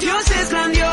Dios es grandioso,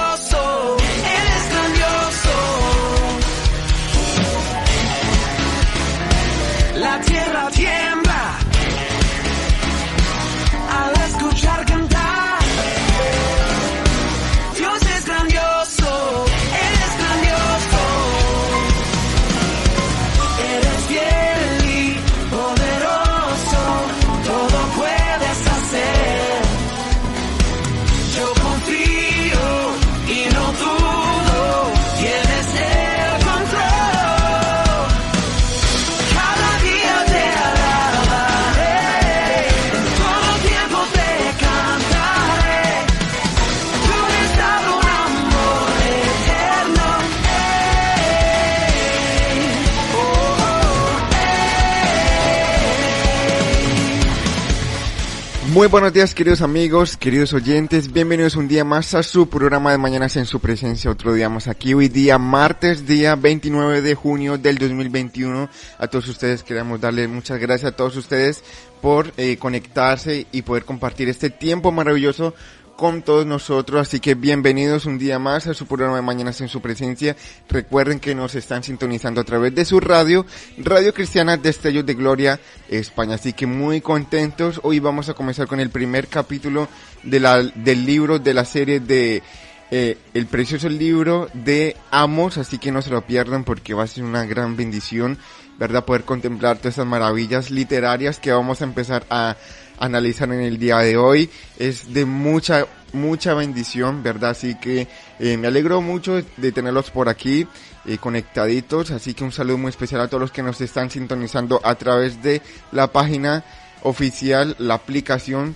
Muy buenos días queridos amigos, queridos oyentes, bienvenidos un día más a su programa de Mañanas en su presencia, otro día más aquí, hoy día martes, día 29 de junio del 2021, a todos ustedes queremos darle muchas gracias a todos ustedes por eh, conectarse y poder compartir este tiempo maravilloso con todos nosotros, así que bienvenidos un día más a su programa de Mañanas en su presencia. Recuerden que nos están sintonizando a través de su radio, Radio Cristiana Destellos de Gloria España, así que muy contentos. Hoy vamos a comenzar con el primer capítulo de la, del libro de la serie de eh, el precioso libro de Amos, así que no se lo pierdan porque va a ser una gran bendición, ¿verdad? Poder contemplar todas esas maravillas literarias que vamos a empezar a analizar en el día de hoy. Es de mucha, mucha bendición, ¿verdad? Así que eh, me alegro mucho de tenerlos por aquí eh, conectaditos, así que un saludo muy especial a todos los que nos están sintonizando a través de la página oficial, la aplicación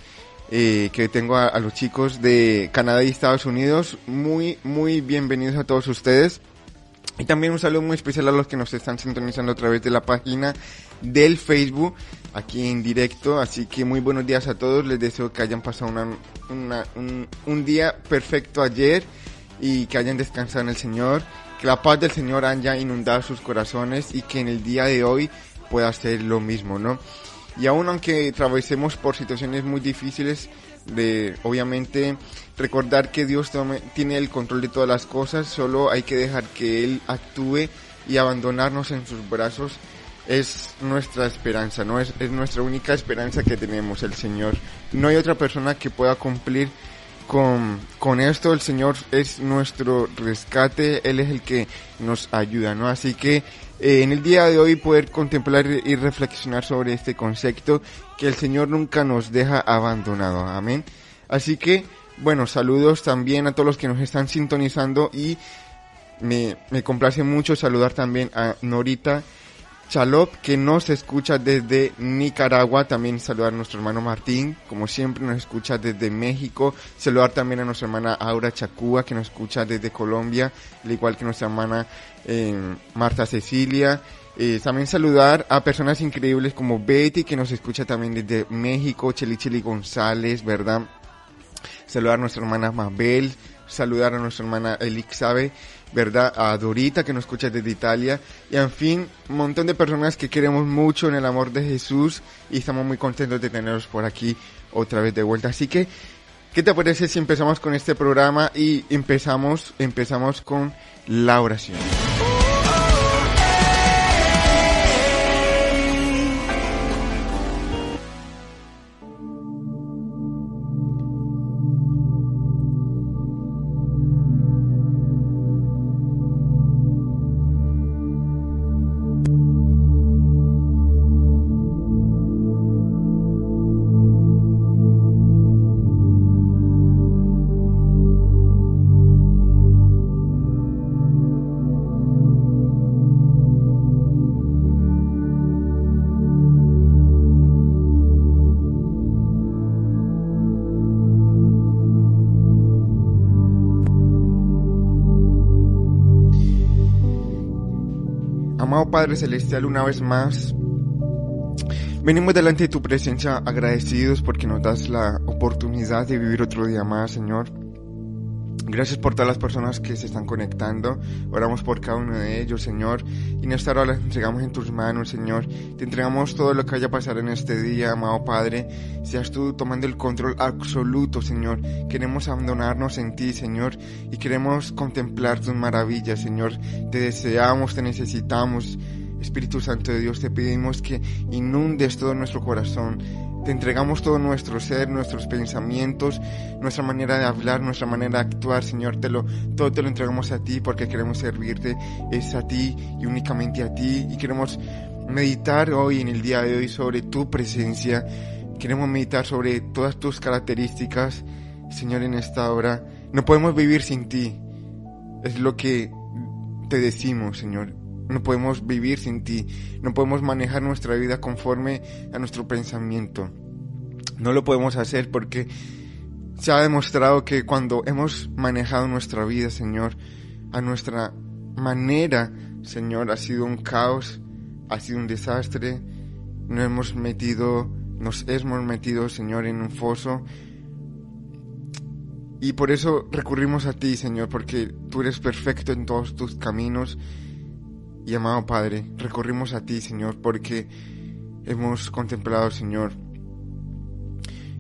eh, que tengo a, a los chicos de Canadá y Estados Unidos. Muy, muy bienvenidos a todos ustedes. Y también un saludo muy especial a los que nos están sintonizando a través de la página del Facebook, aquí en directo. Así que muy buenos días a todos. Les deseo que hayan pasado una, una- un, un día perfecto ayer y que hayan descansado en el Señor. Que la paz del Señor haya inundado sus corazones y que en el día de hoy pueda ser lo mismo, ¿no? Y aún aunque atravesemos por situaciones muy difíciles, de obviamente recordar que Dios tiene el control de todas las cosas, solo hay que dejar que Él actúe y abandonarnos en sus brazos es nuestra esperanza, no es, es nuestra única esperanza que tenemos, el Señor. No hay otra persona que pueda cumplir con, con esto, el Señor es nuestro rescate, Él es el que nos ayuda, ¿no? Así que eh, en el día de hoy poder contemplar y reflexionar sobre este concepto que el Señor nunca nos deja abandonado, amén. Así que, bueno, saludos también a todos los que nos están sintonizando y me, me complace mucho saludar también a Norita Chalop, que nos escucha desde Nicaragua. También saludar a nuestro hermano Martín, como siempre nos escucha desde México. Saludar también a nuestra hermana Aura Chacúa, que nos escucha desde Colombia, al igual que nuestra hermana eh, Marta Cecilia. Eh, también saludar a personas increíbles como Betty, que nos escucha también desde México, Cheli González, ¿verdad? saludar a nuestra hermana Mabel, saludar a nuestra hermana Elixabe, ¿verdad? A Dorita que nos escucha desde Italia y en fin, un montón de personas que queremos mucho en el amor de Jesús y estamos muy contentos de tenerlos por aquí otra vez de vuelta. Así que, ¿qué te parece si empezamos con este programa y empezamos, empezamos con la oración? Padre Celestial, una vez más, venimos delante de tu presencia agradecidos porque nos das la oportunidad de vivir otro día más, Señor. Gracias por todas las personas que se están conectando. Oramos por cada uno de ellos, Señor. Y en esta hora las entregamos en tus manos, Señor. Te entregamos todo lo que vaya a pasar en este día, amado Padre. Seas tú tomando el control absoluto, Señor. Queremos abandonarnos en ti, Señor. Y queremos contemplar tus maravillas, Señor. Te deseamos, te necesitamos. Espíritu Santo de Dios, te pedimos que inundes todo nuestro corazón te entregamos todo nuestro ser, nuestros pensamientos, nuestra manera de hablar, nuestra manera de actuar, Señor. Todo te lo entregamos a ti porque queremos servirte. Es a ti y únicamente a ti. Y queremos meditar hoy, en el día de hoy, sobre tu presencia. Queremos meditar sobre todas tus características, Señor, en esta hora. No podemos vivir sin ti. Es lo que te decimos, Señor. No podemos vivir sin ti. No podemos manejar nuestra vida conforme a nuestro pensamiento. No lo podemos hacer porque se ha demostrado que cuando hemos manejado nuestra vida, Señor, a nuestra manera, Señor, ha sido un caos, ha sido un desastre. Nos hemos metido, nos hemos metido, Señor, en un foso. Y por eso recurrimos a ti, Señor, porque tú eres perfecto en todos tus caminos y amado Padre, recorrimos a ti, Señor, porque hemos contemplado, Señor,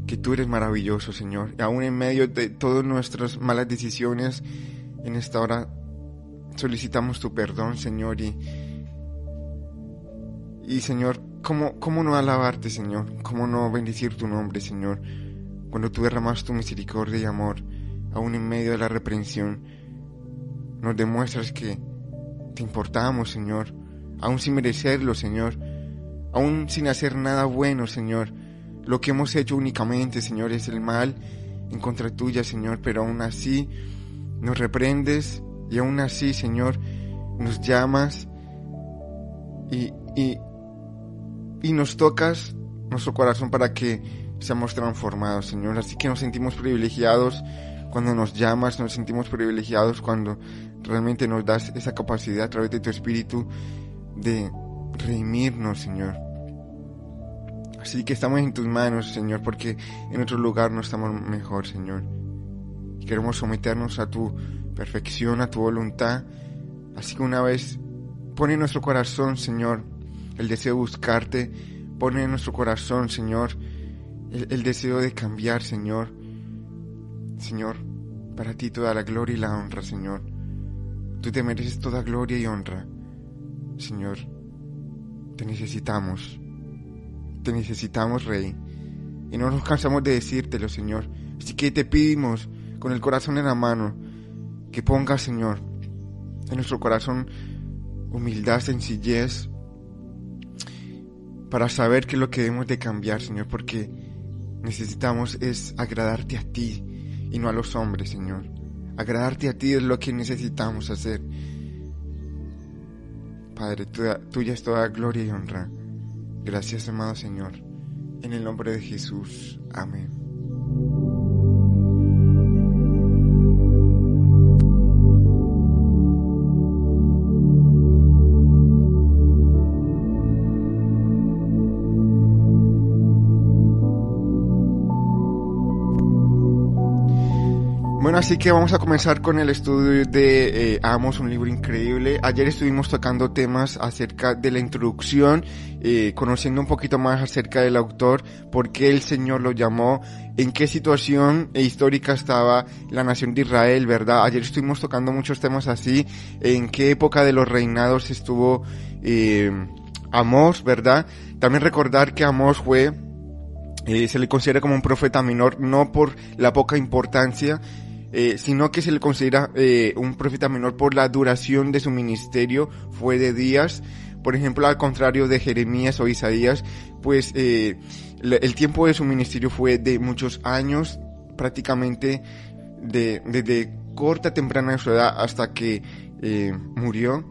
que tú eres maravilloso, Señor. Y aún en medio de todas nuestras malas decisiones, en esta hora solicitamos tu perdón, Señor. Y, y Señor, ¿cómo, ¿cómo no alabarte, Señor? ¿Cómo no bendecir tu nombre, Señor? Cuando tú derramas tu misericordia y amor, aún en medio de la reprensión, nos demuestras que te importamos, Señor, aún sin merecerlo, Señor, aún sin hacer nada bueno, Señor. Lo que hemos hecho únicamente, Señor, es el mal en contra tuya, Señor, pero aún así nos reprendes y aún así, Señor, nos llamas y, y, y nos tocas nuestro corazón para que seamos transformados, Señor. Así que nos sentimos privilegiados cuando nos llamas, nos sentimos privilegiados cuando realmente nos das esa capacidad a través de tu Espíritu de redimirnos, Señor. Así que estamos en tus manos, Señor, porque en otro lugar no estamos mejor, Señor. Queremos someternos a tu perfección, a tu voluntad. Así que una vez pone en nuestro corazón, Señor, el deseo de buscarte. Pone en nuestro corazón, Señor, el deseo de cambiar, Señor. Señor, para ti toda la gloria y la honra, Señor. Tú te mereces toda gloria y honra. Señor, te necesitamos. Te necesitamos, Rey. Y no nos cansamos de decírtelo, Señor. Así que te pedimos, con el corazón en la mano, que pongas, Señor, en nuestro corazón humildad, sencillez, para saber qué es lo que debemos de cambiar, Señor, porque necesitamos es agradarte a ti y no a los hombres, Señor. Agradarte a ti es lo que necesitamos hacer. Padre, tuya, es toda gloria y honra. Gracias, amado Señor. En el nombre de Jesús. Amén. Así que vamos a comenzar con el estudio de eh, Amos, un libro increíble. Ayer estuvimos tocando temas acerca de la introducción, eh, conociendo un poquito más acerca del autor, por qué el Señor lo llamó, en qué situación histórica estaba la nación de Israel, ¿verdad? Ayer estuvimos tocando muchos temas así, en qué época de los reinados estuvo eh, Amos, ¿verdad? También recordar que Amos fue eh, se le considera como un profeta menor, no por la poca importancia, eh, sino que se le considera eh, un profeta menor por la duración de su ministerio, fue de días. Por ejemplo, al contrario de Jeremías o Isaías, pues eh, el tiempo de su ministerio fue de muchos años, prácticamente de, desde corta temprana su edad hasta que murió.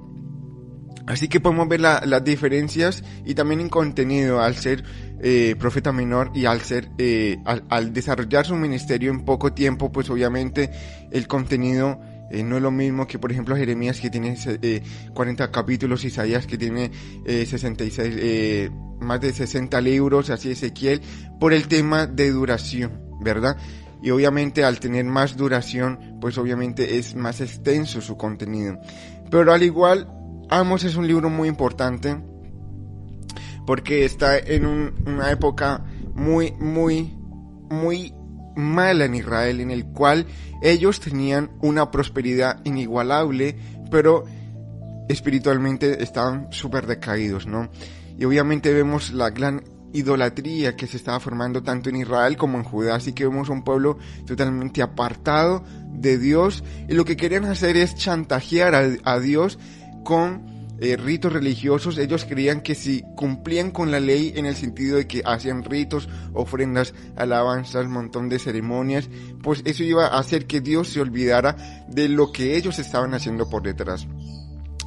Así que podemos ver la, las diferencias y también en contenido al ser eh, profeta menor y al ser, eh, al, al, desarrollar su ministerio en poco tiempo, pues obviamente el contenido eh, no es lo mismo que por ejemplo Jeremías que tiene 40 capítulos, Isaías que tiene 66, más de 60 libros, así Ezequiel, por el tema de duración, ¿verdad? y obviamente al tener más duración, pues obviamente es más extenso su contenido. Pero al igual, Amos es un libro muy importante porque está en una época muy, muy, muy mala en Israel, en el cual ellos tenían una prosperidad inigualable, pero espiritualmente estaban súper decaídos, ¿no? Y obviamente vemos la gran idolatría que se estaba formando tanto en Israel como en Judá, así que vemos un pueblo totalmente apartado de Dios y lo que querían hacer es chantajear a, Dios con eh, ritos religiosos, ellos creían que si cumplían con la ley en el sentido de que hacían ritos, ofrendas, alabanzas, un montón de ceremonias, pues eso iba a hacer que Dios se olvidara de lo que ellos estaban haciendo por detrás.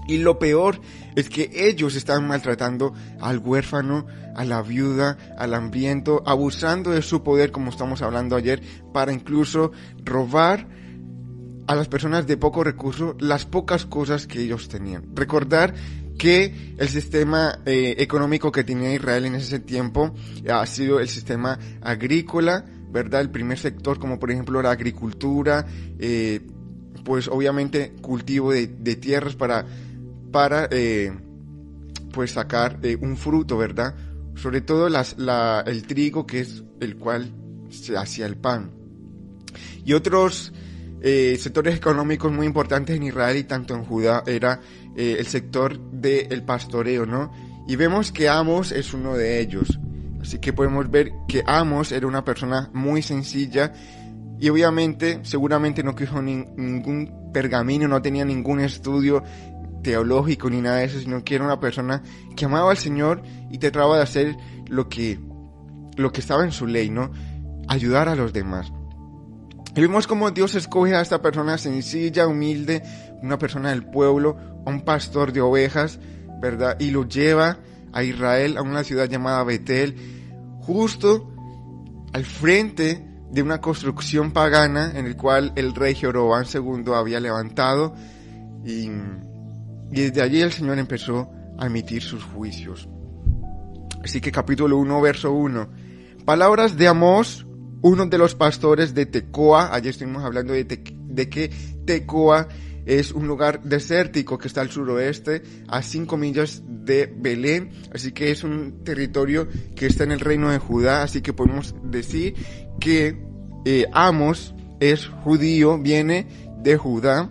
Y lo peor es que ellos estaban maltratando al huérfano, a la viuda, al hambriento, abusando de su poder, como estamos hablando ayer, para incluso robar a las personas de poco recurso las pocas cosas que ellos tenían. Recordar que el sistema eh, económico que tenía Israel en ese tiempo ha sido el sistema agrícola, ¿verdad? El primer sector, como por ejemplo la agricultura, eh, pues obviamente cultivo de, tierras para para eh, pues sacar eh, un fruto, ¿verdad? Sobre todo las, la, el trigo que es el cual se hacía el pan. Y otros eh, sectores económicos muy importantes en Israel y tanto en Judá era el sector del pastoreo, ¿no? Y vemos que Amos es uno de ellos. Así que podemos ver que Amos era una persona muy sencilla y obviamente seguramente no quiso ningún pergamino, no tenía ningún estudio teológico ni nada de eso, sino que era una persona que amaba al Señor y trataba de hacer lo que, lo que estaba en su ley, ¿no? Ayudar a los demás. Y vemos cómo Dios escoge a esta persona sencilla, humilde, una persona del pueblo, un pastor de ovejas, ¿verdad? Y lo lleva a Israel, a una ciudad llamada Betel, justo al frente de una construcción pagana en el cual el rey Jeroboam II había levantado y y desde allí el Señor empezó a emitir sus juicios. Así que capítulo 1, verso 1. Palabras de Amós, uno de los pastores de Tecoa. Ayer estuvimos hablando de, de que Tecoa es un lugar desértico que está al suroeste, a 5 millas de Belén. Así que es un territorio que está en el reino de Judá. Así que podemos decir que eh, Amos es judío, viene de Judá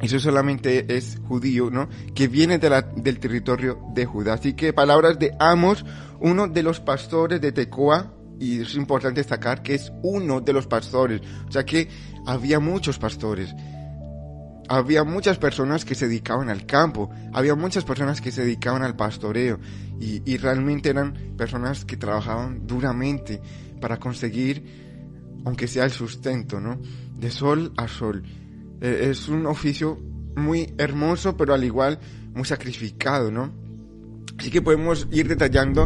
eso solamente es judío, ¿no? Que viene del territorio de Judá. Así que palabras de Amos, uno de los pastores de Tecoa, y es importante destacar que es uno de los pastores. O sea que había muchos pastores. Había muchas personas que se dedicaban al campo, había muchas personas que se dedicaban al pastoreo y, y realmente eran personas que trabajaban duramente para conseguir, aunque sea el sustento, ¿no? De sol a sol. Eh, es un oficio muy hermoso, pero al igual muy sacrificado, ¿no? Así que podemos ir detallando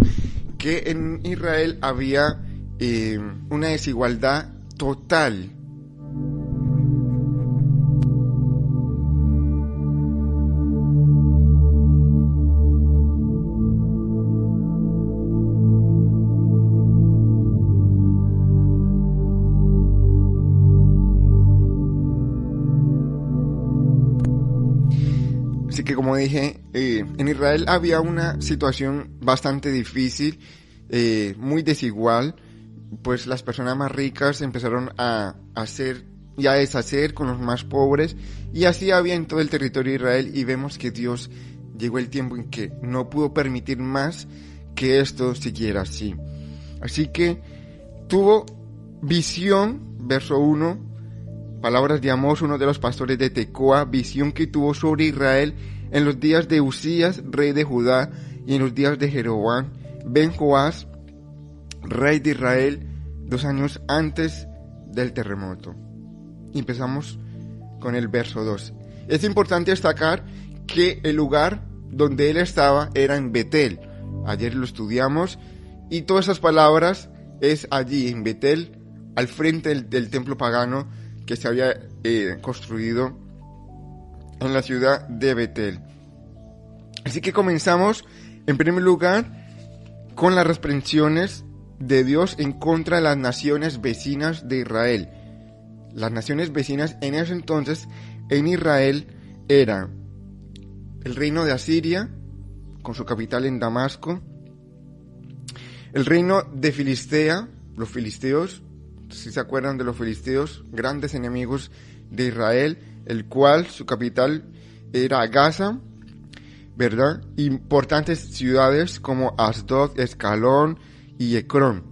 que en Israel había eh, una desigualdad total. Que como dije, eh, en Israel había una situación bastante difícil, eh, muy desigual, pues las personas más ricas empezaron a hacer y a deshacer con los más pobres, y así había en todo el territorio de Israel, y vemos que Dios llegó el tiempo en que no pudo permitir más que esto siguiera así. Así que tuvo visión, verso 1, palabras de Amós, uno de los pastores de Tecoa, visión que tuvo sobre Israel en los días de Usías, rey de Judá, y en los días de Jeroboam, ben Joás, rey de Israel, dos años antes del terremoto. empezamos con el verso 2. Es importante destacar que el lugar donde él estaba era en Betel. Ayer lo estudiamos y todas esas palabras es allí, en Betel, al frente del, templo pagano que se había eh, construido en la ciudad de Betel. Así que comenzamos, en primer lugar, con las reprensiones de Dios en contra de las naciones vecinas de Israel. Las naciones vecinas en ese entonces en Israel eran el reino de Asiria, con su capital en Damasco, el reino de Filistea, los filisteos, si se acuerdan de los filisteos, grandes enemigos de Israel, el cual su capital era Gaza, ¿verdad? Importantes ciudades como Asdod, Escalón y Ecrón.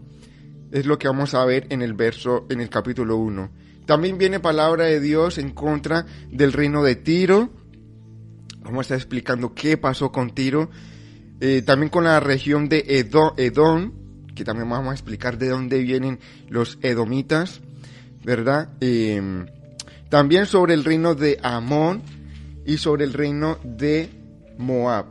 Es lo que vamos a ver en el verso, en el capítulo 1. También viene palabra de Dios en contra del reino de Tiro. Vamos a estar explicando qué pasó con Tiro. Eh, también con la región de Edom, que también vamos a explicar de dónde vienen los edomitas, ¿verdad? Eh, también sobre el reino de Amón y sobre el reino de Moab.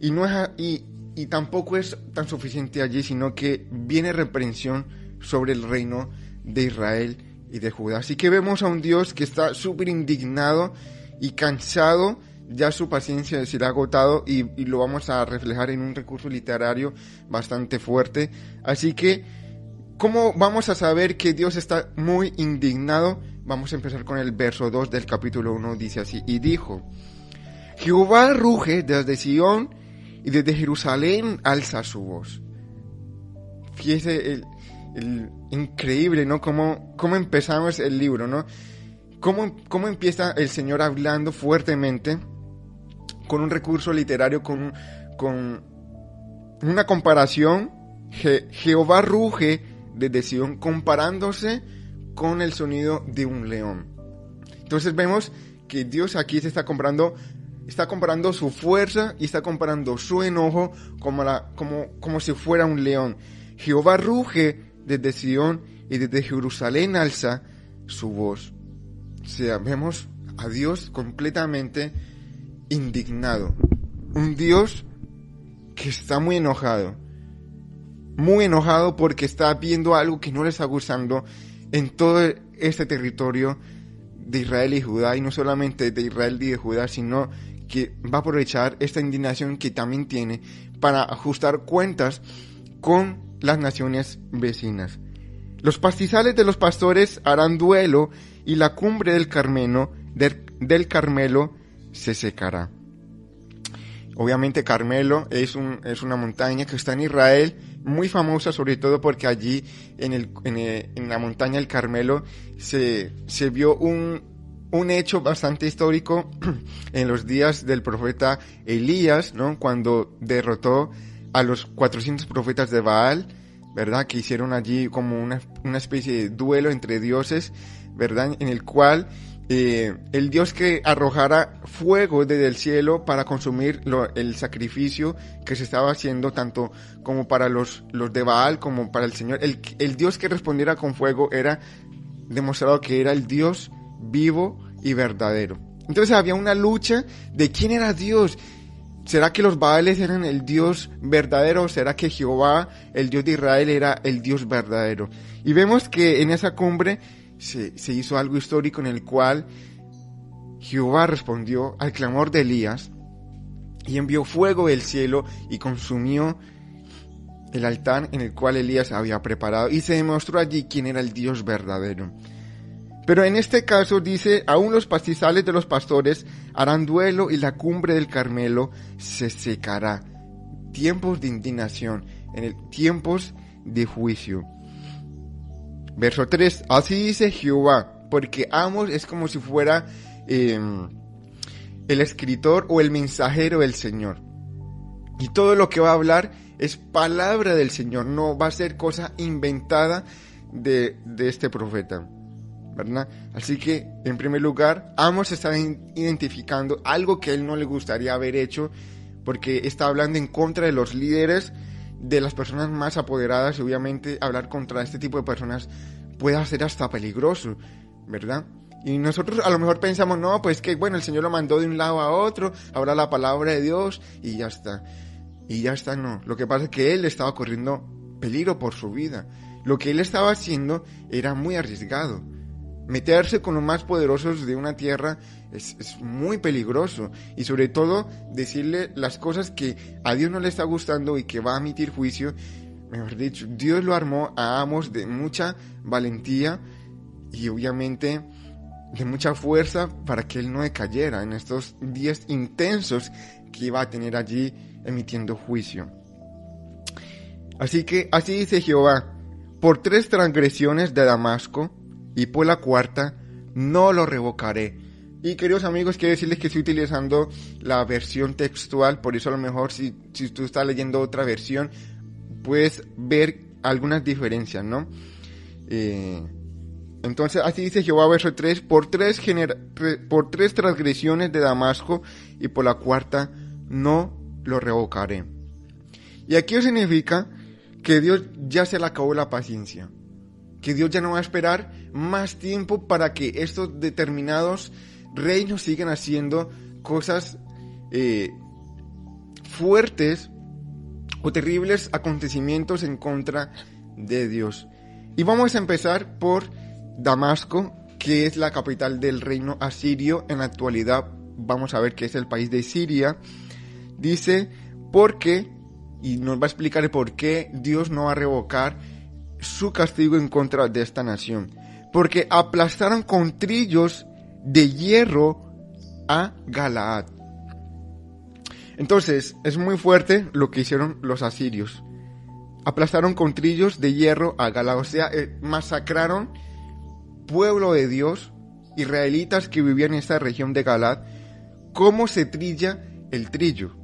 Y, no es, y, y tampoco es tan suficiente allí, sino que viene reprensión sobre el reino de Israel y de Judá. Así que vemos a un Dios que está súper indignado y cansado, ya su paciencia se le ha agotado y, lo vamos a reflejar en un recurso literario bastante fuerte. Así que, ¿cómo vamos a saber que Dios está muy indignado? Vamos a empezar con el verso 2 del capítulo 1, dice así, y dijo, Jehová ruge desde Sión y desde Jerusalén alza su voz. Fíjese el, increíble, ¿no? Cómo, cómo empezamos el libro, ¿no? Cómo, cómo empieza el Señor hablando fuertemente con un recurso literario, con, con una comparación. Je, Jehová ruge desde Sion comparándose con el sonido de un león. Entonces vemos que Dios aquí se está comparando está comparando su fuerza y está comparando su enojo como, como, como si fuera un león. Jehová ruge desde Sion y desde Jerusalén alza su voz. O sea, vemos a Dios completamente indignado. Un Dios que está muy enojado. Muy enojado porque está viendo algo que no le está gustando en todo este territorio de Israel y Judá, y no solamente de Israel y de Judá, sino que va a aprovechar esta indignación que también tiene para ajustar cuentas con las naciones vecinas. Los pastizales de los pastores harán duelo y la cumbre del Carmelo, del, Carmelo se secará. Obviamente Carmelo es, un, es una montaña que está en Israel, muy famosa sobre todo porque allí en, en, el, en la montaña del Carmelo se, se vio un, un hecho bastante histórico en los días del profeta Elías, ¿no? Cuando derrotó a los 400 profetas de Baal, ¿verdad? Que hicieron allí como una, especie de duelo entre dioses, ¿verdad? En el cual eh, el dios que arrojara fuego desde el cielo para consumir lo, el sacrificio que se estaba haciendo tanto como para los, los de Baal como para el Señor. El, el dios que respondiera con fuego era demostrado que era el dios vivo y verdadero. Entonces había una lucha de quién era Dios. ¿Será que los Baales eran el Dios verdadero será que Jehová, el Dios de Israel, era el Dios verdadero? Y vemos que en esa cumbre se, se hizo algo histórico en el cual Jehová respondió al clamor de Elías y envió fuego del cielo y consumió el altar en el cual Elías había preparado y se demostró allí quién era el Dios verdadero. Pero en este caso dice, aún los pastizales de los pastores harán duelo y la cumbre del Carmelo se secará. Tiempos de indignación, en el, tiempos de juicio. Verso 3, así dice Jehová, porque Amos es como si fuera eh, el escritor o el mensajero del Señor. Y todo lo que va a hablar es palabra del Señor, no va a ser cosa inventada de, de este profeta. ¿Verdad? Así que, en primer lugar, Amos está identificando algo que él no le gustaría haber hecho, porque está hablando en contra de los líderes, de las personas más apoderadas, y obviamente hablar contra este tipo de personas puede ser hasta peligroso, ¿verdad? Y nosotros a lo mejor pensamos, no, pues que bueno, el Señor lo mandó de un lado a otro, ahora la palabra de Dios y ya está. Y ya está, no. Lo que pasa es que él estaba corriendo peligro por su vida. Lo que él estaba haciendo era muy arriesgado meterse con los más poderosos de una tierra es, muy peligroso y sobre todo decirle las cosas que a Dios no le está gustando y que va a emitir juicio mejor dicho, Dios lo armó a Amos de mucha valentía y obviamente de mucha fuerza para que él no decayera en estos días intensos que iba a tener allí emitiendo juicio. Así que así dice Jehová, por tres transgresiones de Damasco y por la cuarta no lo revocaré. Y queridos amigos, quiero decirles que estoy utilizando la versión textual, por eso a lo mejor si, si tú estás leyendo otra versión, puedes ver algunas diferencias, ¿no? Eh, entonces, así dice Jehová, verso 3, por tres, por tres transgresiones de Damasco y por la cuarta no lo revocaré. Y aquí significa que Dios ya se le acabó la paciencia, que Dios ya no va a esperar más tiempo para que estos determinados reinos sigan haciendo cosas eh, fuertes o terribles acontecimientos en contra de Dios. Y vamos a empezar por Damasco, que es la capital del reino asirio. En la actualidad vamos a ver que es el país de Siria. Dice, porque, y nos va a explicar por qué Dios no va a revocar su castigo en contra de esta nación. Porque aplastaron con trillos de hierro a Galaad. Entonces, es muy fuerte lo que hicieron los asirios. Aplastaron con trillos de hierro a Galaad, o sea, eh, masacraron pueblo de Dios, israelitas que vivían en esta región de Galaad, cómo se trilla el trillo.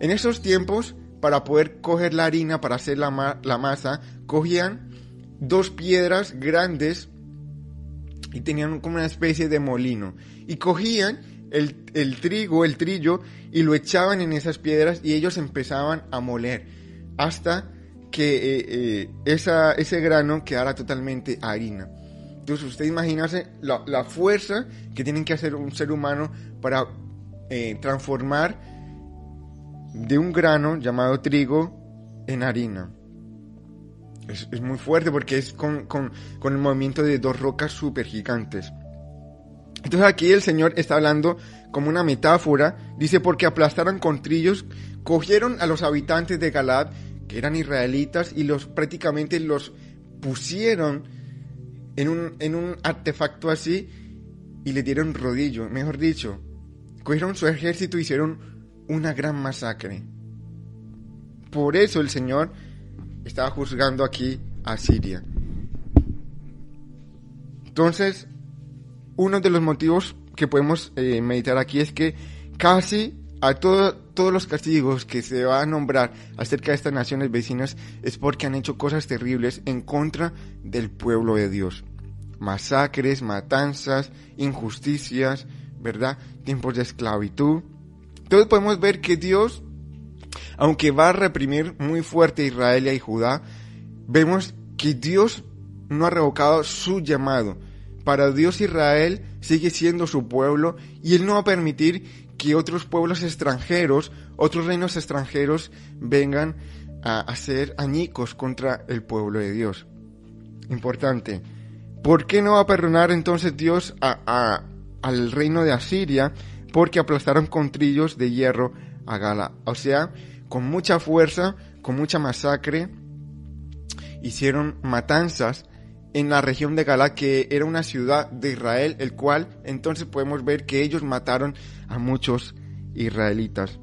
En esos tiempos, para poder coger la harina para hacer la, la masa, cogían dos piedras grandes y tenían como una especie de molino. Y cogían el, trigo, el trillo, y lo echaban en esas piedras y ellos empezaban a moler hasta que eh, eh, esa, ese grano quedara totalmente harina. Entonces usted imagínase la, fuerza que tienen que hacer un ser humano para eh, transformar de un grano llamado trigo en harina. Es, muy fuerte porque es con, el movimiento de dos rocas super gigantes. Entonces aquí el Señor está hablando como una metáfora. Dice, porque aplastaron con trillos, cogieron a los habitantes de Galad, que eran israelitas, y los prácticamente los pusieron en un, en un artefacto así y le dieron rodillo, mejor dicho. Cogieron su ejército hicieron una gran masacre. Por eso el Señor estaba juzgando aquí a Siria. Entonces, uno de los motivos que podemos eh, meditar aquí es que casi a todos los castigos que se va a nombrar acerca de estas naciones vecinas es porque han hecho cosas terribles en contra del pueblo de Dios. Masacres, matanzas, injusticias, ¿verdad? Tiempos de esclavitud. Entonces podemos ver que Dios aunque va a reprimir muy fuerte a Israel y Judá, vemos que Dios no ha revocado su llamado. Para Dios Israel sigue siendo su pueblo y Él no va a permitir que otros pueblos extranjeros, otros reinos extranjeros vengan a hacer añicos contra el pueblo de Dios. Importante. ¿Por qué no va a perdonar entonces Dios al reino de Asiria? Porque aplastaron con trillos de hierro a Gala. O sea, con mucha fuerza, con mucha masacre, hicieron matanzas en la región de Galá, que era una ciudad de Israel, el cual entonces podemos ver que ellos mataron a muchos israelitas.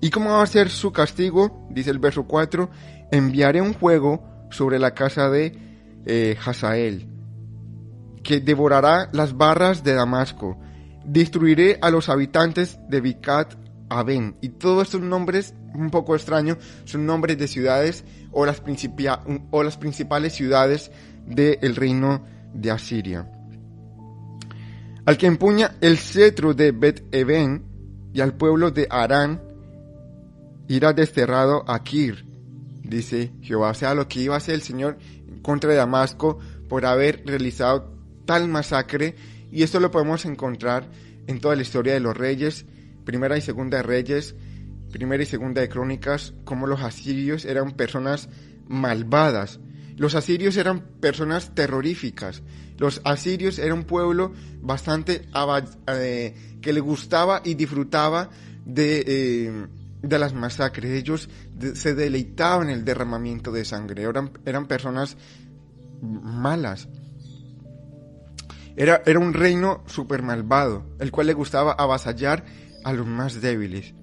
¿Y cómo va a ser su castigo? Dice el verso 4, enviaré un fuego sobre la casa de eh, Hazael, que devorará las barras de Damasco. Destruiré a los habitantes de Bicat Aben. Y todos estos nombres un poco extraños son nombres de ciudades o las, o las principales ciudades del reino de Asiria. Al que empuña el cetro de Bet Eben y al pueblo de Arán irá desterrado a Kir, dice Jehová. O sea, lo que iba a hacer el Señor contra Damasco por haber realizado tal masacre. Y esto lo podemos encontrar en toda la historia de los reyes Primera y Segunda de Reyes, Primera y Segunda de Crónicas, como los asirios eran personas malvadas. Los asirios eran personas terroríficas. Los asirios eran un pueblo bastante eh, que le gustaba y disfrutaba de, eh, las masacres. Ellos se deleitaban en el derramamiento de sangre. Eran personas malas. Era, era un reino súper malvado, el cual le gustaba avasallar a los más débiles.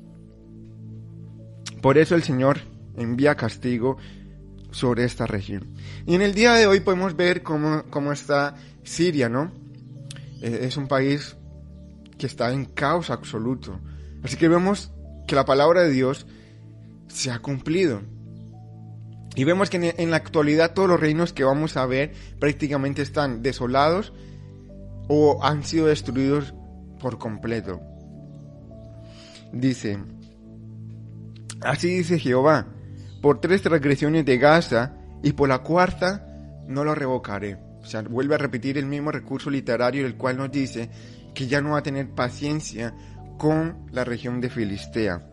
Por eso el Señor envía castigo sobre esta región. Y en el día de hoy podemos ver cómo, cómo está Siria, ¿no? Eh, Es un país que está en caos absoluto. Así que vemos que la palabra de Dios se ha cumplido. Y vemos que en la actualidad todos los reinos que vamos a ver prácticamente están desolados o han sido destruidos por completo. Dice, así dice Jehová, por tres transgresiones de Gaza y por la cuarta no lo revocaré. O sea, vuelve a repetir el mismo recurso literario el cual nos dice que ya no va a tener paciencia con la región de Filistea.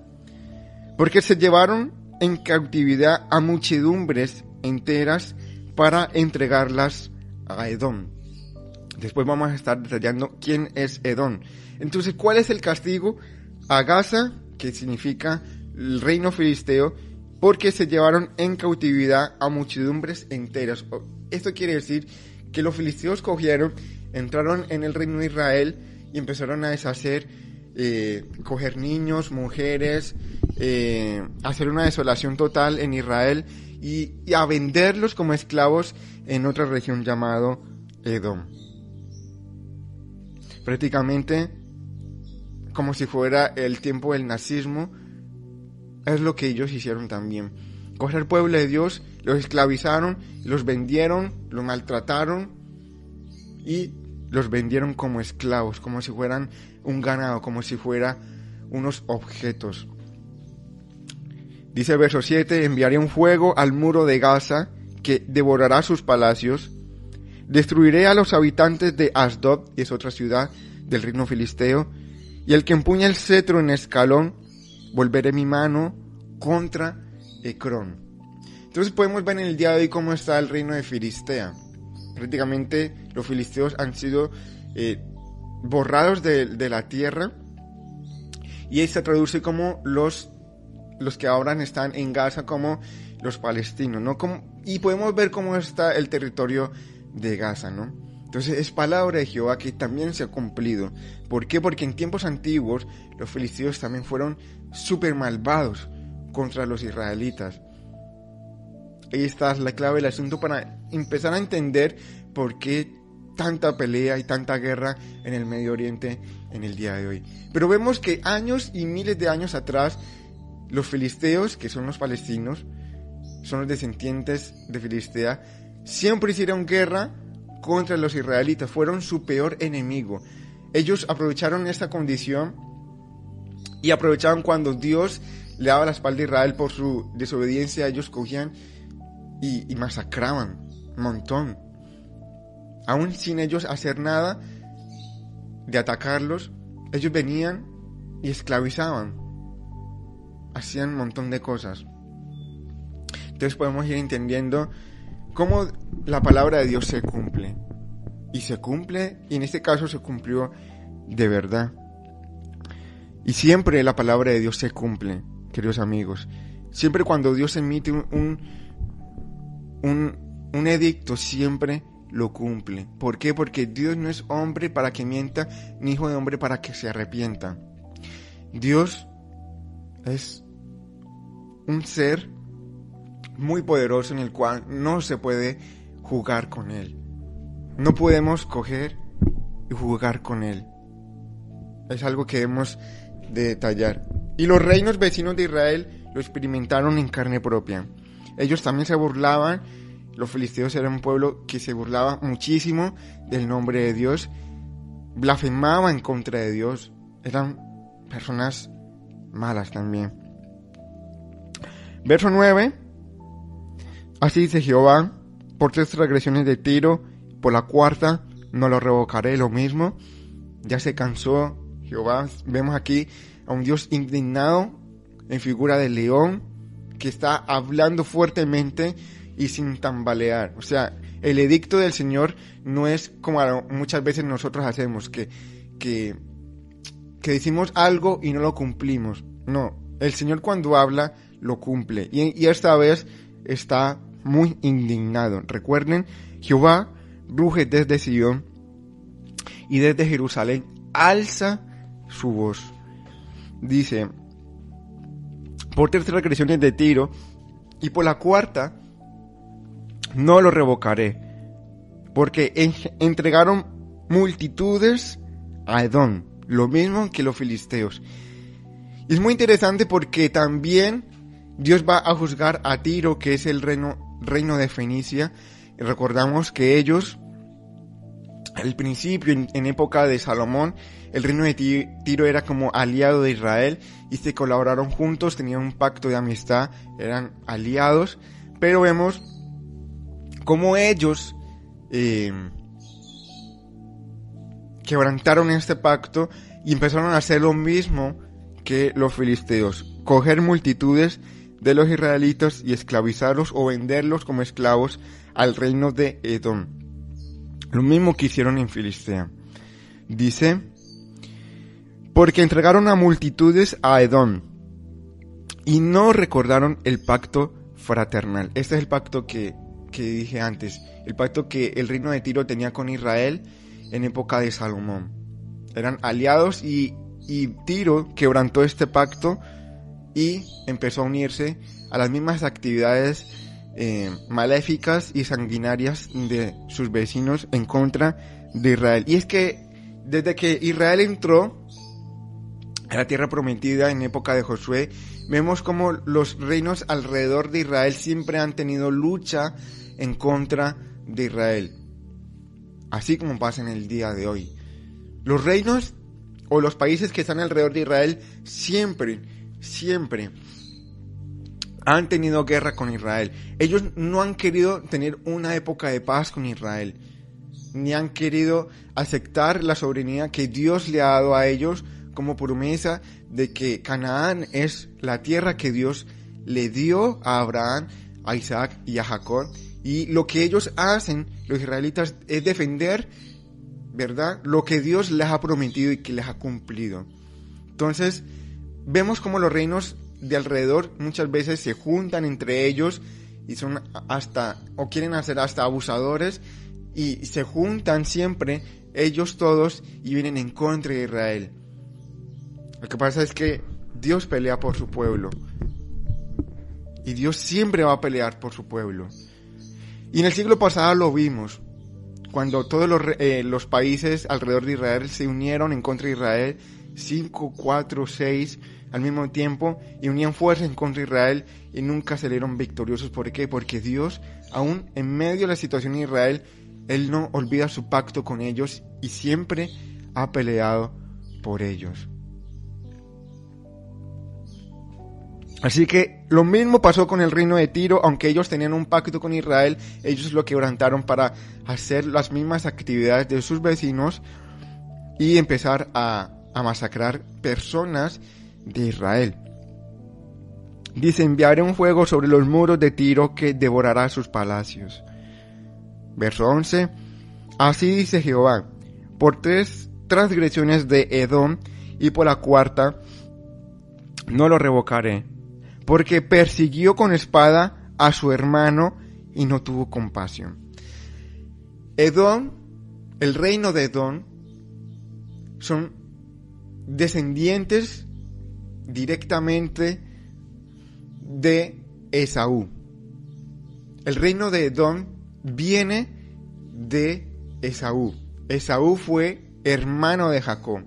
Porque se llevaron en cautividad a muchedumbres enteras para entregarlas a Edom. Después vamos a estar detallando quién es Edom. Entonces, ¿cuál es el castigo a Gaza, que significa el reino filisteo, porque se llevaron en cautividad a muchedumbres enteras? Esto quiere decir que los filisteos cogieron, entraron en el reino de Israel y empezaron a deshacer, eh, coger niños, mujeres, eh, hacer una desolación total en Israel y, y a venderlos como esclavos en otra región llamado Edom prácticamente como si fuera el tiempo del nazismo, es lo que ellos hicieron también. Coger al pueblo de Dios, los esclavizaron, los vendieron, los maltrataron y los vendieron como esclavos, como si fueran un ganado, como si fuera unos objetos. Dice el verso 7, enviaré un fuego al muro de Gaza que devorará sus palacios Destruiré a los habitantes de Asdod, y es otra ciudad del reino filisteo, y el que empuña el cetro en escalón, volveré mi mano contra Ecrón. Entonces podemos ver en el día de hoy cómo está el reino de Filistea. Prácticamente los filisteos han sido eh, borrados de, de la tierra y ahí se traduce como los, los que ahora están en Gaza como los palestinos, ¿no? Como, y podemos ver cómo está el territorio de Gaza, ¿no? Entonces es palabra de Jehová que también se ha cumplido. ¿Por qué? Porque en tiempos antiguos los filisteos también fueron súper malvados contra los israelitas. Ahí está la clave del asunto para empezar a entender por qué tanta pelea y tanta guerra en el Medio Oriente en el día de hoy. Pero vemos que años y miles de años atrás, los filisteos, que son los palestinos, son los descendientes de Filistea, siempre hicieron guerra contra los israelitas, fueron su peor enemigo. Ellos aprovecharon esta condición y aprovechaban cuando Dios le daba la espalda a Israel por su desobediencia, ellos cogían y, y masacraban un montón. Aún sin ellos hacer nada de atacarlos, ellos venían y esclavizaban. Hacían un montón de cosas. Entonces podemos ir entendiendo cómo la palabra de Dios se cumple. Y se cumple, y en este caso se cumplió de verdad. Y siempre la palabra de Dios se cumple, queridos amigos. Siempre cuando Dios emite un, un, un, edicto, siempre lo cumple. ¿Por qué? Porque Dios no es hombre para que mienta, ni hijo de hombre para que se arrepienta. Dios es un ser muy poderoso en el cual no se puede jugar con él. No podemos coger y jugar con él. Es algo que hemos de detallar. Y los reinos vecinos de Israel lo experimentaron en carne propia. Ellos también se burlaban. Los filisteos eran un pueblo que se burlaba muchísimo del nombre de Dios. Blasfemaba en contra de Dios. Eran personas malas también. Verso 9. Así dice Jehová, por tres transgresiones de Tiro, por la cuarta no lo revocaré, lo mismo. Ya se cansó Jehová. Vemos aquí a un Dios indignado en figura de león que está hablando fuertemente y sin tambalear. O sea, el edicto del Señor no es como muchas veces nosotros hacemos, que, que, que decimos algo y no lo cumplimos. No, El Señor cuando habla lo cumple. Y esta vez está muy indignado. Recuerden, Jehová ruge desde Sion y desde Jerusalén alza su voz. Dice, por tres transgresiones de Tiro y por la cuarta no lo revocaré, porque en- entregaron multitudes a Edom, lo mismo que los filisteos. Y es muy interesante porque también Dios va a juzgar a Tiro, que es el reino, reino de Fenicia. Recordamos que ellos, al principio, en, época de Salomón, el reino de Ti- Tiro era como aliado de Israel y se colaboraron juntos, tenían un pacto de amistad, eran aliados, pero vemos cómo ellos eh, quebrantaron este pacto y empezaron a hacer lo mismo que los filisteos, coger multitudes de los israelitas y esclavizarlos o venderlos como esclavos al reino de Edom. Lo mismo que hicieron en Filistea. Dice, porque entregaron a multitudes a Edom y no recordaron el pacto fraternal. Este es el pacto que, que dije antes, el pacto que el reino de Tiro tenía con Israel en época de Salomón. Eran aliados y, y Tiro quebrantó este pacto y empezó a unirse a las mismas actividades eh, maléficas y sanguinarias de sus vecinos en contra de Israel. Y es que desde que Israel entró a la tierra prometida en época de Josué, vemos como los reinos alrededor de Israel siempre han tenido lucha en contra de Israel. Así como pasa en el día de hoy. Los reinos o los países que están alrededor de Israel siempre, siempre han tenido guerra con Israel. Ellos no han querido tener una época de paz con Israel, ni han querido aceptar la soberanía que Dios le ha dado a ellos como promesa de que Canaán es la tierra que Dios le dio a Abraham, a Isaac y a Jacob. Y lo que ellos hacen, los israelitas, es defender, ¿verdad? Lo que Dios les ha prometido y que les ha cumplido. Entonces, vemos como los reinos de alrededor muchas veces se juntan entre ellos y son hasta, o quieren hacer hasta abusadores y se juntan siempre ellos todos y vienen en contra de Israel. Lo que pasa es que Dios pelea por su pueblo. Y Dios siempre va a pelear por su pueblo. Y en el siglo pasado lo vimos. Cuando todos los, eh, los países alrededor de Israel se unieron en contra de Israel, 5, 4, 6 al mismo tiempo, y unían fuerzas en contra Israel y nunca salieron victoriosos. ¿Por qué? Porque Dios, aún en medio de la situación de Israel, Él no olvida su pacto con ellos y siempre ha peleado por ellos. Así que lo mismo pasó con el reino de Tiro, aunque ellos tenían un pacto con Israel, ellos lo quebrantaron para hacer las mismas actividades de sus vecinos y empezar a, a masacrar personas de Israel. Dice, enviaré un fuego sobre los muros de Tiro que devorará sus palacios. Verso 11. Así dice Jehová, por tres transgresiones de Edom y por la cuarta no lo revocaré, porque persiguió con espada a su hermano y no tuvo compasión. Edom, el reino de Edom, son descendientes directamente de Esaú. El reino de Edom viene de Esaú. Esaú fue hermano de Jacob.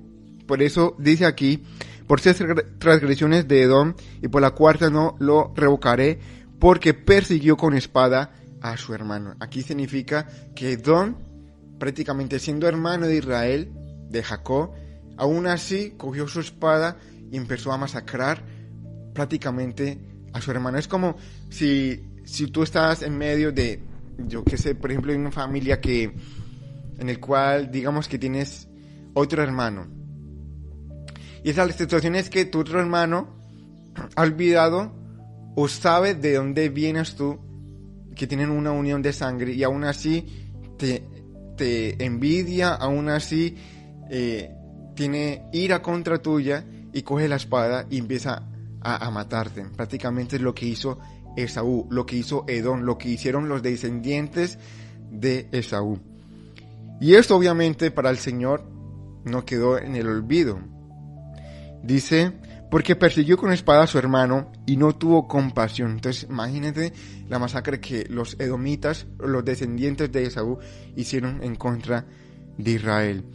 Por eso dice aquí, por seis transgresiones de Edom y por la cuarta no lo revocaré, porque persiguió con espada a su hermano. Aquí significa que Edom, prácticamente siendo hermano de Israel, de Jacob, aún así cogió su espada y empezó a masacrar prácticamente a su hermano. Es como si, si tú estás en medio de, yo qué sé, por ejemplo, en una familia que, en el cual digamos que tienes otro hermano. Y esa situación es que tu otro hermano ha olvidado o sabe de dónde vienes tú, que tienen una unión de sangre y aún así te, te envidia, aún así eh, tiene ira contra tuya y coge la espada y empieza a, matarte. Prácticamente es lo que hizo Esaú, lo que hizo Edom, lo que hicieron los descendientes de Esaú. Y esto obviamente para el Señor no quedó en el olvido. Dice, porque persiguió con espada a su hermano y no tuvo compasión. Entonces, imagínate la masacre que los edomitas, los descendientes de Esaú, hicieron en contra de Israel.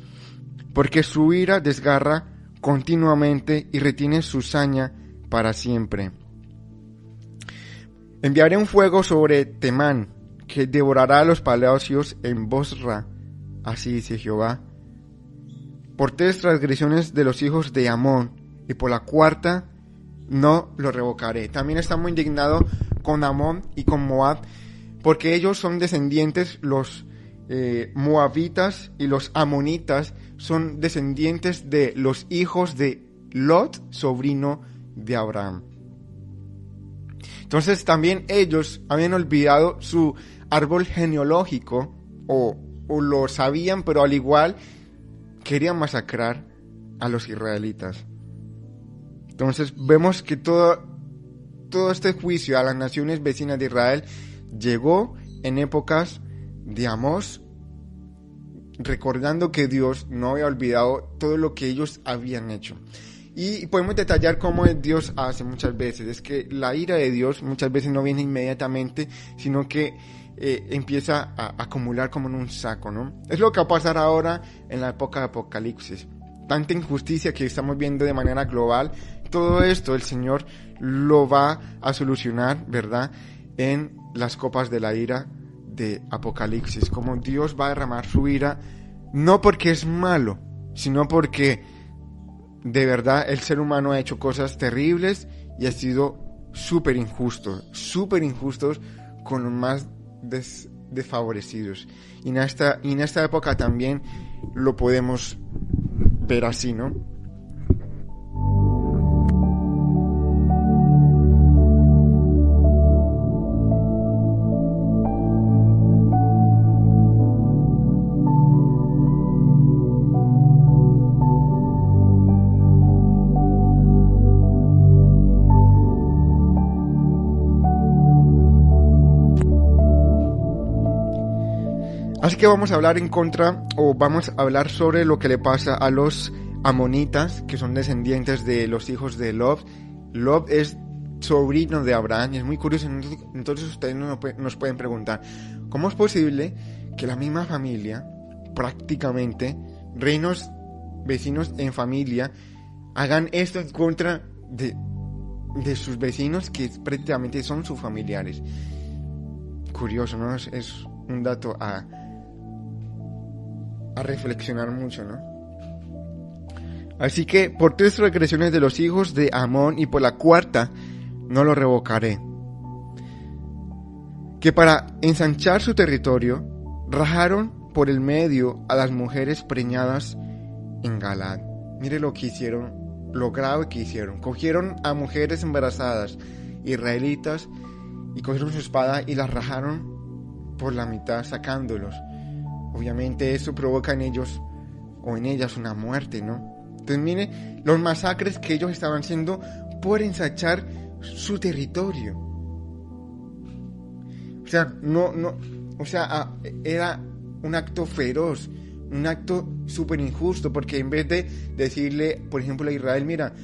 Porque su ira desgarra continuamente y retiene su saña para siempre. Enviaré un fuego sobre Temán, que devorará los palacios en Bosra, así dice Jehová. Por tres transgresiones de los hijos de Amón, y por la cuarta no lo revocaré. También está muy indignado con Amón y con Moab, porque ellos son descendientes, los eh, moabitas y los amonitas son descendientes de los hijos de Lot, sobrino de Abraham. Entonces también ellos habían olvidado su árbol genealógico o, o lo sabían, pero al igual querían masacrar a los israelitas. Entonces vemos que todo, todo este juicio a las naciones vecinas de Israel llegó en épocas de Amós, recordando que Dios no había olvidado todo lo que ellos habían hecho. Y podemos detallar cómo Dios hace muchas veces. Es que la ira de Dios muchas veces no viene inmediatamente, sino que eh, empieza a acumular como en un saco, ¿no? Es lo que va a pasar ahora en la época de Apocalipsis. Tanta injusticia que estamos viendo de manera global, todo esto el Señor lo va a solucionar, ¿verdad? En las copas de la ira de Apocalipsis. Como Dios va a derramar su ira, no porque es malo, sino porque de verdad el ser humano ha hecho cosas terribles y ha sido súper injusto, súper injustos con los más desfavorecidos. Y en, esta, y en esta época también lo podemos ver así, ¿no? Así que vamos a hablar en contra o vamos a hablar sobre lo que le pasa a los amonitas, que son descendientes de los hijos de Lot. Lot es sobrino de Abraham y es muy curioso. Entonces ustedes nos pueden preguntar, ¿cómo es posible que la misma familia, prácticamente, reinos vecinos en familia, hagan esto en contra de, de sus vecinos que prácticamente son sus familiares? Curioso, ¿no? Es, es un dato a, a reflexionar mucho, ¿no? Así que por tres regresiones de los hijos de Amón y por la cuarta no lo revocaré. Que para ensanchar su territorio rajaron por el medio a las mujeres preñadas en Galad. Mire lo que hicieron, lo grave que hicieron. Cogieron a mujeres embarazadas israelitas y cogieron su espada y las rajaron por la mitad sacándolos. Obviamente eso provoca en ellos o en ellas una muerte, ¿no? Entonces mire los masacres que ellos estaban haciendo por ensachar su territorio. O sea, no, no, o sea, ah, era un acto feroz, un acto súper injusto, porque en vez de decirle, por ejemplo, a Israel, mira,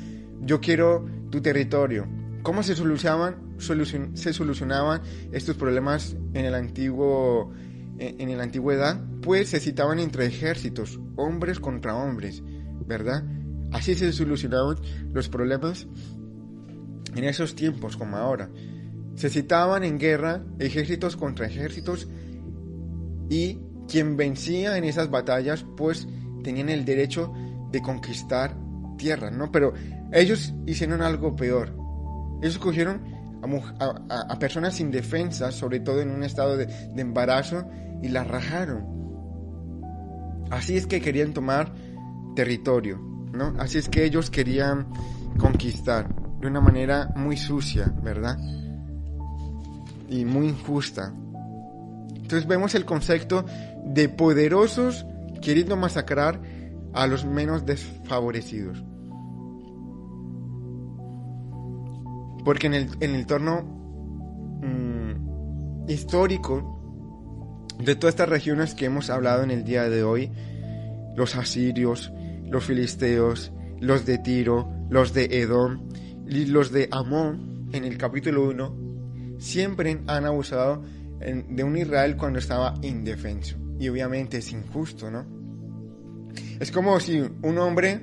yo quiero tu territorio, ¿cómo se solucionaban, se solucionaban estos problemas en el antiguo en, la antigüedad, pues se citaban entre ejércitos, hombres contra hombres, ¿verdad? Así se solucionaban los problemas en esos tiempos como ahora. Se citaban en guerra ejércitos contra ejércitos y quien vencía en esas batallas pues tenían el derecho de conquistar tierras, ¿no? Pero ellos hicieron algo peor. Ellos cogieron a, personas indefensas, sobre todo en un estado de, de embarazo, y las rajaron. Así es que querían tomar territorio, ¿no? Así es que ellos querían conquistar de una manera muy sucia, ¿verdad? Y muy injusta. Entonces vemos el concepto de poderosos queriendo masacrar a los menos desfavorecidos. Porque en el, en el torno mm, histórico de todas estas regiones que hemos hablado en el día de hoy, los asirios, los filisteos, los de Tiro, los de Edom y los de Amón, en el capítulo 1, siempre han abusado de un Israel cuando estaba indefenso. Y obviamente es injusto, ¿no? Es como si un hombre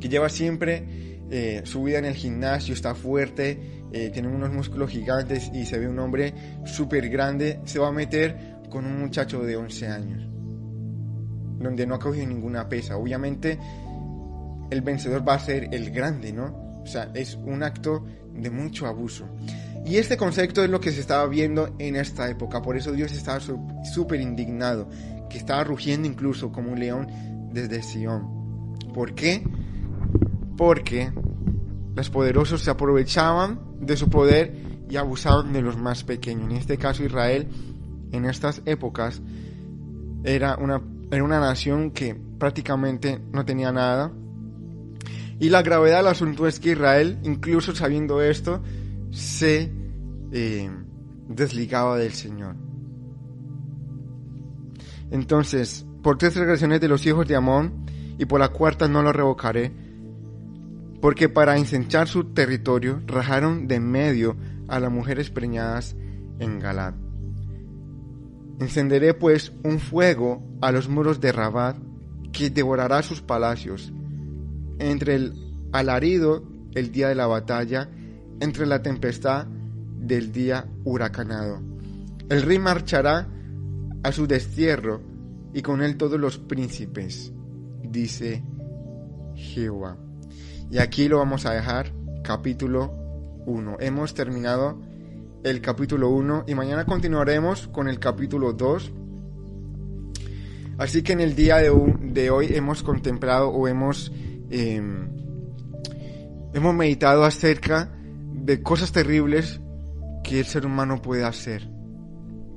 que lleva siempre eh, su vida en el gimnasio, está fuerte, eh, tiene unos músculos gigantes y se ve un hombre súper grande, se va a meter con un muchacho de 11 años, donde no ha cogido ninguna pesa. Obviamente el vencedor va a ser el grande, ¿no? O sea, es un acto de mucho abuso. Y este concepto es lo que se estaba viendo en esta época, por eso Dios estaba súper indignado, que estaba rugiendo incluso como un león desde Sion. ¿Por qué? Porque los poderosos se aprovechaban de su poder y abusaban de los más pequeños. En este caso Israel, en estas épocas, era una, era una nación que prácticamente no tenía nada. Y la gravedad del asunto es que Israel, incluso sabiendo esto, se eh, desligaba del Señor. Entonces, por tres regresiones de los hijos de Amón, y por la cuarta no lo revocaré, porque para ensanchar su territorio rajaron de en medio a las mujeres preñadas en Galad. Encenderé pues un fuego a los muros de Rabat que devorará sus palacios, entre el alarido el día de la batalla, entre la tempestad del día huracanado. El rey marchará a su destierro y con él todos los príncipes, dice Jehová. Y aquí lo vamos a dejar, capítulo 1. Hemos terminado el capítulo 1 y mañana continuaremos con el capítulo 2. Así que en el día de, hoy hemos contemplado o hemos, eh, hemos meditado acerca de cosas terribles que el ser humano puede hacer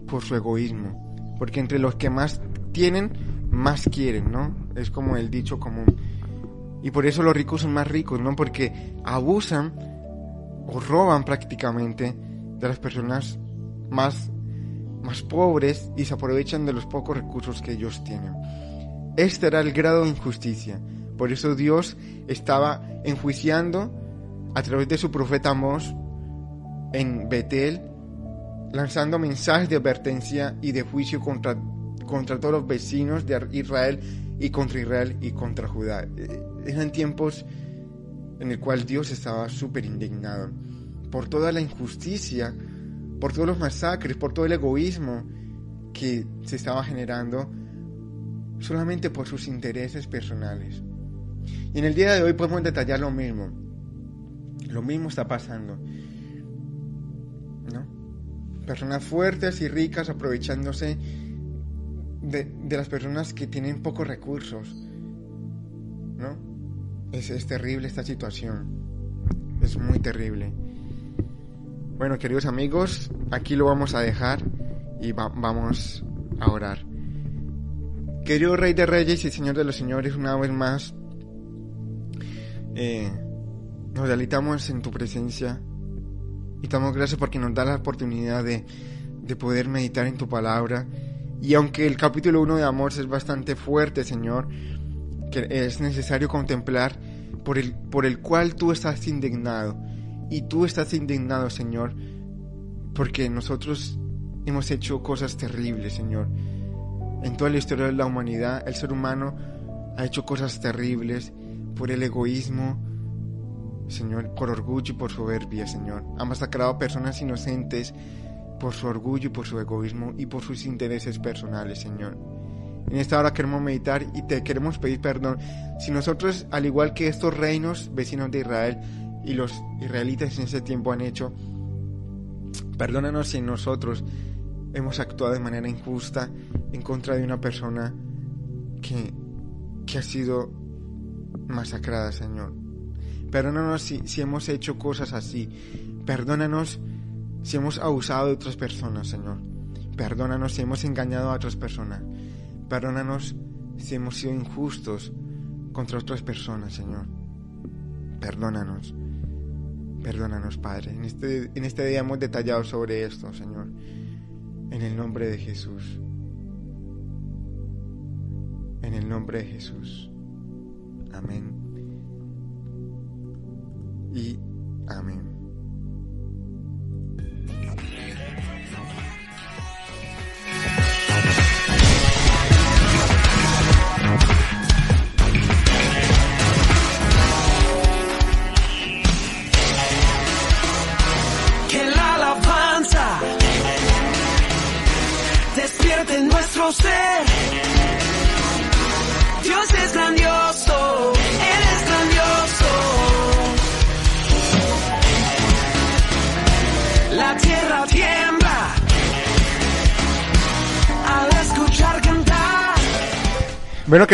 por su egoísmo. Porque entre los que más tienen, más quieren, ¿no? Es como el dicho común. Y por eso los ricos son más ricos, ¿no? Porque abusan o roban prácticamente de las personas más, más pobres y se aprovechan de los pocos recursos que ellos tienen. Este era el grado de injusticia. Por eso Dios estaba enjuiciando a través de su profeta Amós en Betel, lanzando mensajes de advertencia y de juicio contra, contra todos los vecinos de Israel y contra Israel y contra Judá. Eran tiempos en el cual Dios estaba súper indignado por toda la injusticia, por todos los masacres, por todo el egoísmo que se estaba generando solamente por sus intereses personales. Y en el día de hoy podemos detallar lo mismo. Lo mismo está pasando. ¿No? Personas fuertes y ricas aprovechándose de las personas que tienen pocos recursos. Es, terrible esta situación. Es muy terrible. Bueno, queridos amigos, aquí lo vamos a dejar y va- vamos a orar. Querido Rey de Reyes y Señor de los Señores, una vez más, eh, nos deleitamos en tu presencia y te damos gracias porque nos da la oportunidad de, de poder meditar en tu palabra. Y aunque el capítulo 1 de Amor es bastante fuerte, Señor, que es necesario contemplar por el, por el cual tú estás indignado. Y tú estás indignado, Señor, porque nosotros hemos hecho cosas terribles, Señor. En toda la historia de la humanidad, el ser humano ha hecho cosas terribles por el egoísmo, Señor, por orgullo y por soberbia, Señor. Ha masacrado a personas inocentes por su orgullo y por su egoísmo y por sus intereses personales, Señor. En esta hora queremos meditar y te queremos pedir perdón. Si nosotros, al igual que estos reinos vecinos de Israel y los israelitas en ese tiempo han hecho, perdónanos si nosotros hemos actuado de manera injusta en contra de una persona que, que ha sido masacrada, Señor. Perdónanos si, si hemos hecho cosas así. Perdónanos si hemos abusado de otras personas, Señor. Perdónanos si hemos engañado a otras personas. Perdónanos si hemos sido injustos contra otras personas, Señor. Perdónanos. Perdónanos, Padre. En este, en este día hemos detallado sobre esto, Señor. En el nombre de Jesús. En el nombre de Jesús. Amén. Y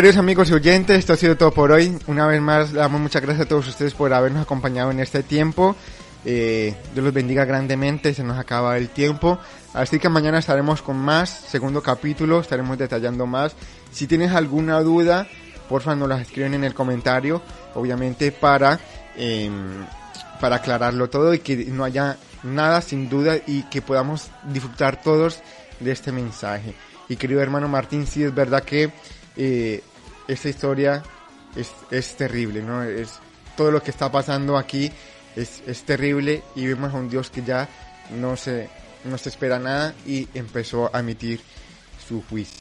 queridos amigos y oyentes, esto ha sido todo por hoy. Una vez más, le damos muchas gracias a todos ustedes por habernos acompañado en este tiempo. Eh, Dios los bendiga grandemente, se nos acaba el tiempo. Así que mañana estaremos con más, segundo capítulo, estaremos detallando más. Si tienes alguna duda, porfa nos las escriben en el comentario, obviamente para, eh, para aclararlo todo y que no haya nada sin duda y que podamos disfrutar todos de este mensaje. Y querido hermano Martín, sí es verdad que eh, esta historia es, es terrible, ¿no? Es todo lo que está pasando aquí es, es terrible y vemos a un Dios que ya no se, no se espera nada y empezó a emitir su juicio.